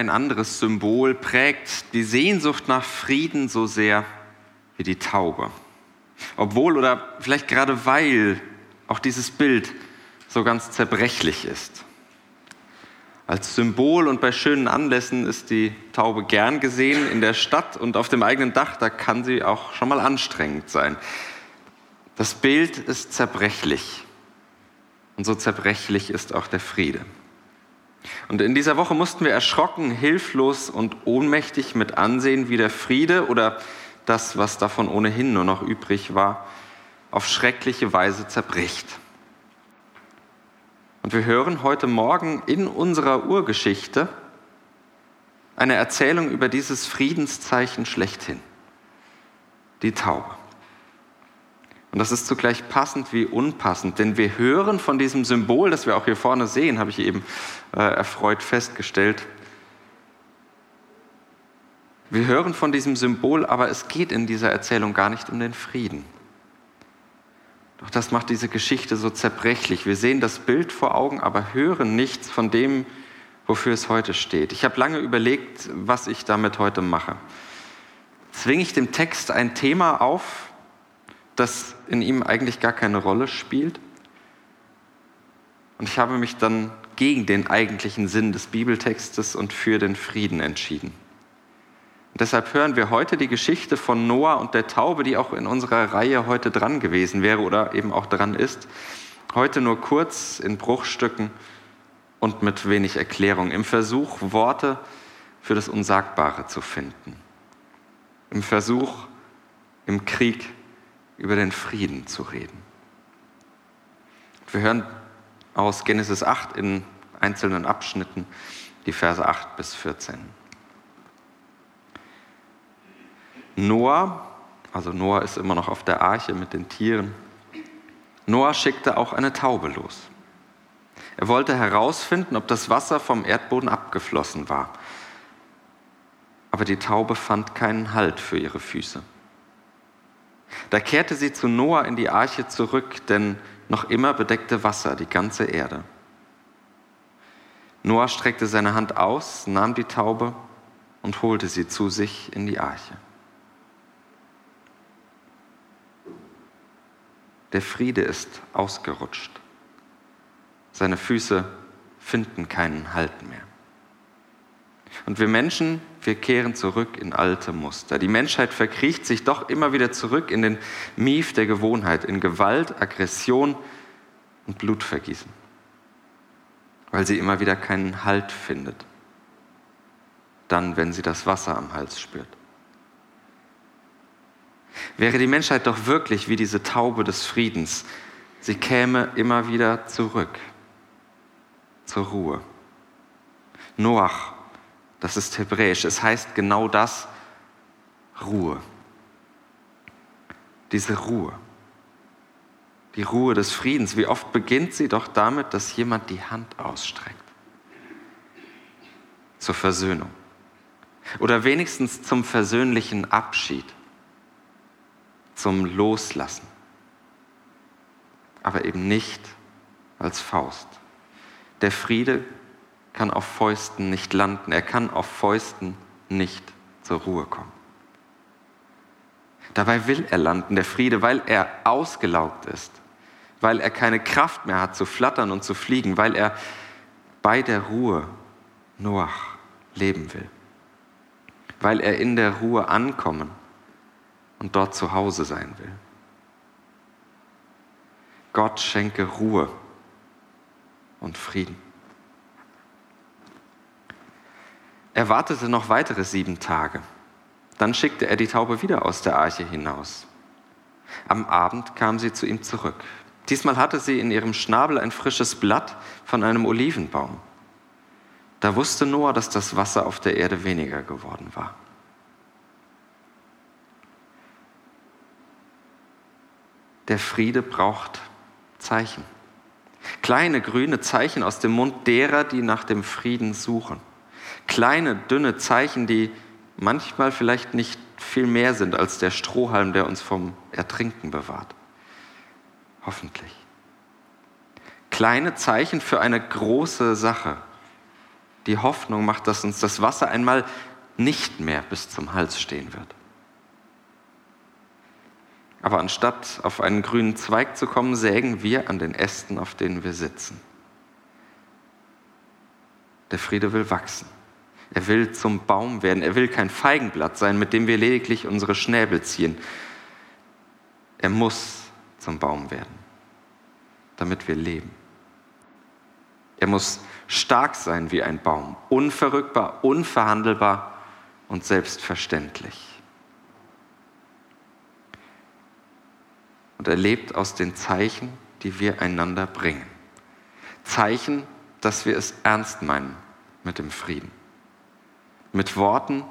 Ein anderes Symbol prägt die Sehnsucht nach Frieden so sehr wie die Taube. Obwohl oder vielleicht gerade weil auch dieses Bild so ganz zerbrechlich ist. Als Symbol und bei schönen Anlässen ist die Taube gern gesehen in der Stadt und auf dem eigenen Dach, da kann sie auch schon mal anstrengend sein. Das Bild ist zerbrechlich und so zerbrechlich ist auch der Friede. Und in dieser Woche mussten wir erschrocken, hilflos und ohnmächtig mit ansehen, wie der Friede oder das, was davon ohnehin nur noch übrig war, auf schreckliche Weise zerbricht. Und wir hören heute Morgen in unserer Urgeschichte eine Erzählung über dieses Friedenszeichen schlechthin, die Taube. Und das ist zugleich passend wie unpassend, denn wir hören von diesem Symbol, das wir auch hier vorne sehen, habe ich eben äh, erfreut festgestellt. Wir hören von diesem Symbol, aber es geht in dieser Erzählung gar nicht um den Frieden. Doch das macht diese Geschichte so zerbrechlich. Wir sehen das Bild vor Augen, aber hören nichts von dem, wofür es heute steht. Ich habe lange überlegt, was ich damit heute mache. Zwinge ich dem Text ein Thema auf, das in ihm eigentlich gar keine Rolle spielt? Und ich habe mich dann gegen den eigentlichen Sinn des Bibeltextes und für den Frieden entschieden. Und deshalb hören wir heute die Geschichte von Noah und der Taube, die auch in unserer Reihe heute dran gewesen wäre oder eben auch dran ist. Heute nur kurz in Bruchstücken und mit wenig Erklärung, im Versuch, Worte für das Unsagbare zu finden. Im Versuch, im Krieg über den Frieden zu reden. Wir hören aus Genesis 8 in einzelnen Abschnitten die Verse 8 bis 14. Noah, also Noah ist immer noch auf der Arche mit den Tieren, Noah schickte auch eine Taube los. Er wollte herausfinden, ob das Wasser vom Erdboden abgeflossen war. Aber die Taube fand keinen Halt für ihre Füße. Da kehrte sie zu Noah in die Arche zurück, denn noch immer bedeckte Wasser die ganze Erde. Noah streckte seine Hand aus, nahm die Taube und holte sie zu sich in die Arche. Der Friede ist ausgerutscht. Seine Füße finden keinen Halt mehr. Und wir Menschen, wir kehren zurück in alte Muster. Die Menschheit verkriecht sich doch immer wieder zurück in den Mief der Gewohnheit, in Gewalt, Aggression und Blutvergießen, weil sie immer wieder keinen Halt findet. Dann, wenn sie das Wasser am Hals spürt. Wäre die Menschheit doch wirklich wie diese Taube des Friedens, sie käme immer wieder zurück zur Ruhe. Noach, das ist hebräisch, es heißt genau das, Ruhe. Diese Ruhe. Die Ruhe des Friedens. Wie oft beginnt sie doch damit, dass jemand die Hand ausstreckt. Zur Versöhnung. Oder wenigstens zum versöhnlichen Abschied zum Loslassen, aber eben nicht als Faust. Der Friede kann auf Fäusten nicht landen, er kann auf Fäusten nicht zur Ruhe kommen. Dabei will er landen, der Friede, weil er ausgelaugt ist, weil er keine Kraft mehr hat zu flattern und zu fliegen, weil er bei der Ruhe Noach leben will, weil er in der Ruhe ankommen und dort zu Hause sein will. Gott schenke Ruhe und Frieden. Er wartete noch weitere sieben Tage. Dann schickte er die Taube wieder aus der Arche hinaus. Am Abend kam sie zu ihm zurück. Diesmal hatte sie in ihrem Schnabel ein frisches Blatt von einem Olivenbaum. Da wusste Noah, dass das Wasser auf der Erde weniger geworden war. Der Friede braucht Zeichen. Kleine grüne Zeichen aus dem Mund derer, die nach dem Frieden suchen. Kleine, dünne Zeichen, die manchmal vielleicht nicht viel mehr sind als der Strohhalm, der uns vom Ertrinken bewahrt. Hoffentlich. Kleine Zeichen für eine große Sache. Die Hoffnung macht, dass uns das Wasser einmal nicht mehr bis zum Hals stehen wird. Aber anstatt auf einen grünen Zweig zu kommen, sägen wir an den Ästen, auf denen wir sitzen. Der Friede will wachsen. Er will zum Baum werden. Er will kein Feigenblatt sein, mit dem wir lediglich unsere Schnäbel ziehen. Er muss zum Baum werden, damit wir leben. Er muss stark sein wie ein Baum, unverrückbar, unverhandelbar und selbstverständlich. Und er lebt aus den Zeichen, die wir einander bringen. Zeichen, dass wir es ernst meinen mit dem Frieden. Mit Worten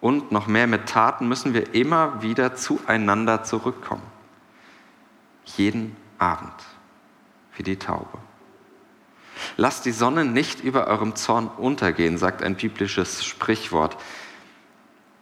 und noch mehr mit Taten müssen wir immer wieder zueinander zurückkommen. Jeden Abend, wie die Taube. Lasst die Sonne nicht über eurem Zorn untergehen, sagt ein biblisches Sprichwort.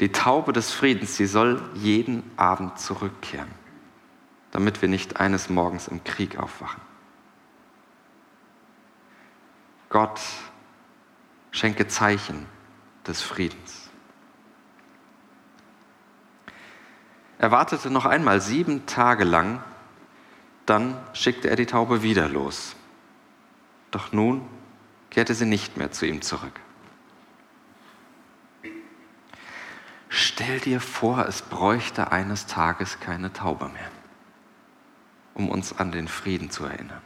Die Taube des Friedens, sie soll jeden Abend zurückkehren, damit wir nicht eines Morgens im Krieg aufwachen. Gott schenke Zeichen des Friedens. Er wartete noch einmal sieben Tage lang, dann schickte er die Taube wieder los. Doch nun kehrte sie nicht mehr zu ihm zurück. Stell dir vor, es bräuchte eines Tages keine Taube mehr, um uns an den Frieden zu erinnern.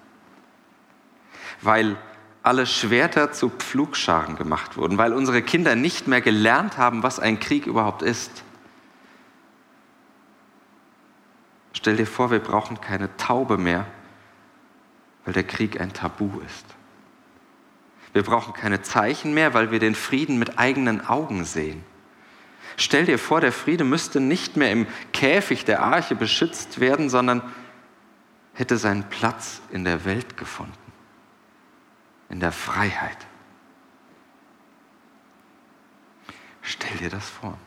Weil alle Schwerter zu Pflugscharen gemacht wurden, weil unsere Kinder nicht mehr gelernt haben, was ein Krieg überhaupt ist. Stell dir vor, wir brauchen keine Taube mehr, weil der Krieg ein Tabu ist. Wir brauchen keine Zeichen mehr, weil wir den Frieden mit eigenen Augen sehen. Stell dir vor, der Friede müsste nicht mehr im Käfig der Arche beschützt werden, sondern hätte seinen Platz in der Welt gefunden in der Freiheit. Stell dir das vor.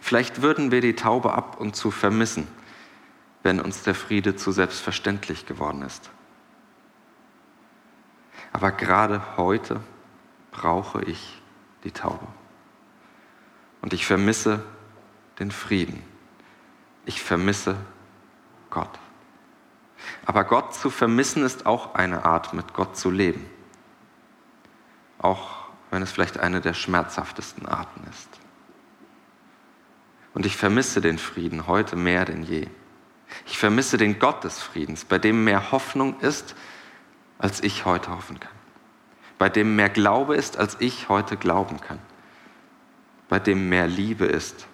Vielleicht würden wir die Taube ab und zu vermissen, wenn uns der Friede zu selbstverständlich geworden ist. Aber gerade heute brauche ich die Taube. Und ich vermisse den Frieden. Ich vermisse Gott. Aber Gott zu vermissen ist auch eine Art, mit Gott zu leben. Auch wenn es vielleicht eine der schmerzhaftesten Arten ist. Und ich vermisse den Frieden heute mehr denn je. Ich vermisse den Gott des Friedens, bei dem mehr Hoffnung ist, als ich heute hoffen kann. Bei dem mehr Glaube ist, als ich heute glauben kann. Bei dem mehr Liebe ist,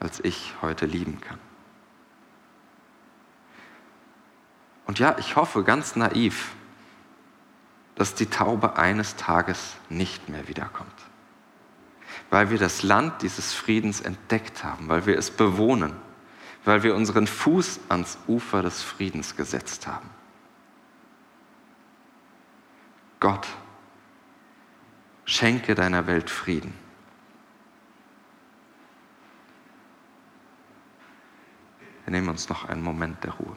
als ich heute lieben kann. Und ja, ich hoffe ganz naiv, dass die Taube eines Tages nicht mehr wiederkommt. Weil wir das Land dieses Friedens entdeckt haben, weil wir es bewohnen, weil wir unseren Fuß ans Ufer des Friedens gesetzt haben. Gott, schenke deiner Welt Frieden. Wir nehmen uns noch einen Moment der Ruhe.